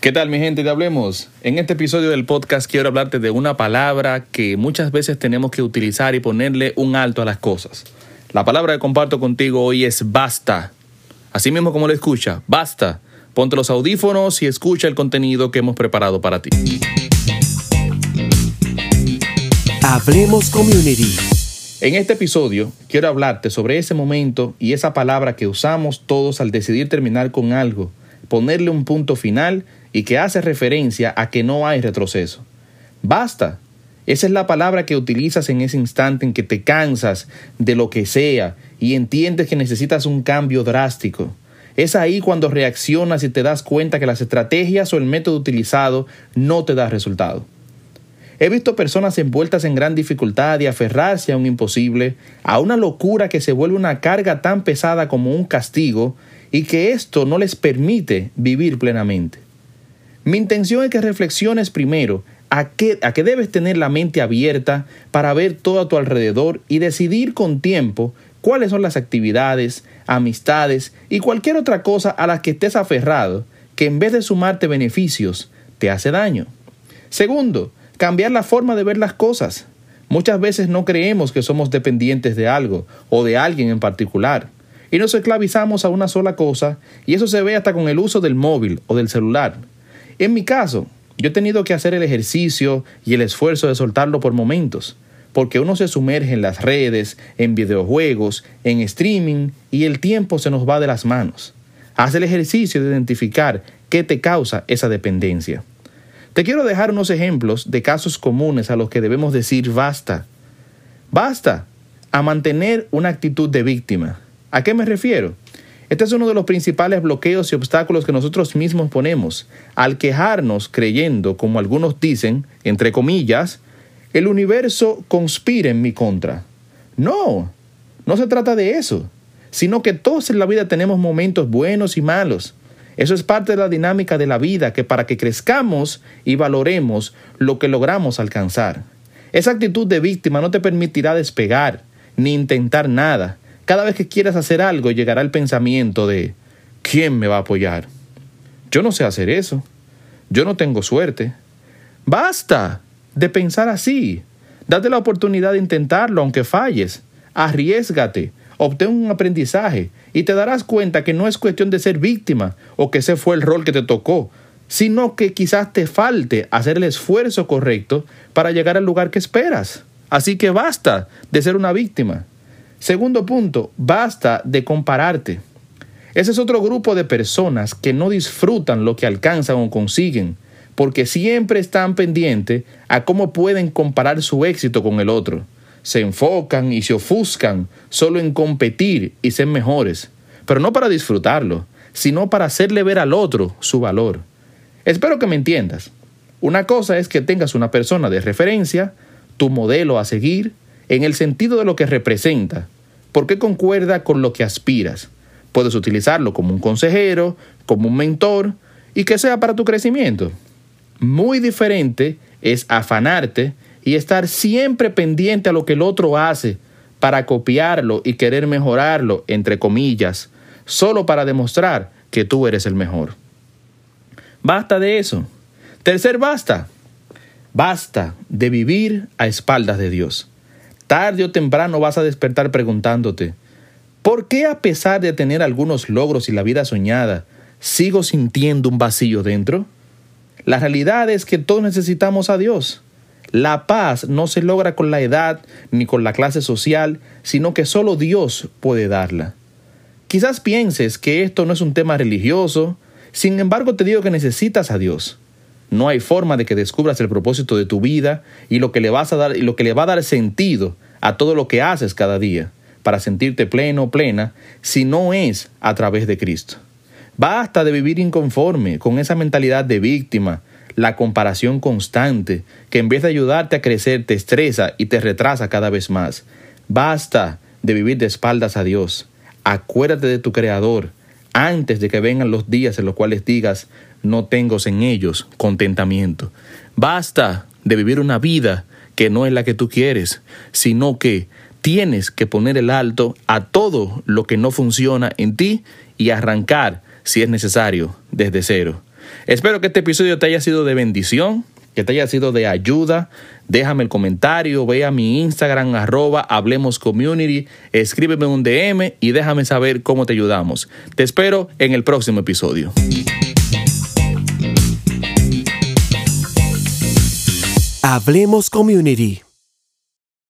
¿Qué tal mi gente de Hablemos? En este episodio del podcast quiero hablarte de una palabra que muchas veces tenemos que utilizar y ponerle un alto a las cosas. La palabra que comparto contigo hoy es basta. Así mismo como lo escucha, basta. Ponte los audífonos y escucha el contenido que hemos preparado para ti. Hablemos Community. En este episodio quiero hablarte sobre ese momento y esa palabra que usamos todos al decidir terminar con algo, ponerle un punto final y que hace referencia a que no hay retroceso. Basta. Esa es la palabra que utilizas en ese instante en que te cansas de lo que sea y entiendes que necesitas un cambio drástico. Es ahí cuando reaccionas y te das cuenta que las estrategias o el método utilizado no te da resultado. He visto personas envueltas en gran dificultad y aferrarse a un imposible, a una locura que se vuelve una carga tan pesada como un castigo y que esto no les permite vivir plenamente. Mi intención es que reflexiones primero a qué, a qué debes tener la mente abierta para ver todo a tu alrededor y decidir con tiempo cuáles son las actividades, amistades y cualquier otra cosa a las que estés aferrado que en vez de sumarte beneficios te hace daño. Segundo, cambiar la forma de ver las cosas. Muchas veces no creemos que somos dependientes de algo o de alguien en particular y nos esclavizamos a una sola cosa y eso se ve hasta con el uso del móvil o del celular. En mi caso, yo he tenido que hacer el ejercicio y el esfuerzo de soltarlo por momentos, porque uno se sumerge en las redes, en videojuegos, en streaming y el tiempo se nos va de las manos. Haz el ejercicio de identificar qué te causa esa dependencia. Te quiero dejar unos ejemplos de casos comunes a los que debemos decir basta. Basta a mantener una actitud de víctima. ¿A qué me refiero? Este es uno de los principales bloqueos y obstáculos que nosotros mismos ponemos al quejarnos creyendo, como algunos dicen, entre comillas, el universo conspira en mi contra. No, no se trata de eso, sino que todos en la vida tenemos momentos buenos y malos. Eso es parte de la dinámica de la vida que para que crezcamos y valoremos lo que logramos alcanzar. Esa actitud de víctima no te permitirá despegar ni intentar nada cada vez que quieras hacer algo llegará el pensamiento de ¿quién me va a apoyar? Yo no sé hacer eso. Yo no tengo suerte. Basta de pensar así. Date la oportunidad de intentarlo aunque falles. Arriesgate, obtén un aprendizaje y te darás cuenta que no es cuestión de ser víctima o que ese fue el rol que te tocó, sino que quizás te falte hacer el esfuerzo correcto para llegar al lugar que esperas. Así que basta de ser una víctima. Segundo punto, basta de compararte. Ese es otro grupo de personas que no disfrutan lo que alcanzan o consiguen, porque siempre están pendientes a cómo pueden comparar su éxito con el otro. Se enfocan y se ofuscan solo en competir y ser mejores, pero no para disfrutarlo, sino para hacerle ver al otro su valor. Espero que me entiendas. Una cosa es que tengas una persona de referencia, tu modelo a seguir, en el sentido de lo que representa, porque concuerda con lo que aspiras. Puedes utilizarlo como un consejero, como un mentor y que sea para tu crecimiento. Muy diferente es afanarte y estar siempre pendiente a lo que el otro hace para copiarlo y querer mejorarlo, entre comillas, solo para demostrar que tú eres el mejor. Basta de eso. Tercer basta. Basta de vivir a espaldas de Dios. Tarde o temprano vas a despertar preguntándote, ¿por qué a pesar de tener algunos logros y la vida soñada, sigo sintiendo un vacío dentro? La realidad es que todos necesitamos a Dios. La paz no se logra con la edad ni con la clase social, sino que solo Dios puede darla. Quizás pienses que esto no es un tema religioso, sin embargo te digo que necesitas a Dios. No hay forma de que descubras el propósito de tu vida y lo que le vas a dar y lo que le va a dar sentido a todo lo que haces cada día para sentirte pleno o plena si no es a través de Cristo. Basta de vivir inconforme con esa mentalidad de víctima, la comparación constante, que en vez de ayudarte a crecer te estresa y te retrasa cada vez más. Basta de vivir de espaldas a Dios. Acuérdate de tu Creador antes de que vengan los días en los cuales digas, no tengo en ellos contentamiento. Basta de vivir una vida que no es la que tú quieres, sino que tienes que poner el alto a todo lo que no funciona en ti y arrancar, si es necesario, desde cero. Espero que este episodio te haya sido de bendición, que te haya sido de ayuda. Déjame el comentario, ve a mi Instagram, arroba Hablemos Community, escríbeme un DM y déjame saber cómo te ayudamos. Te espero en el próximo episodio. Hablemos Community.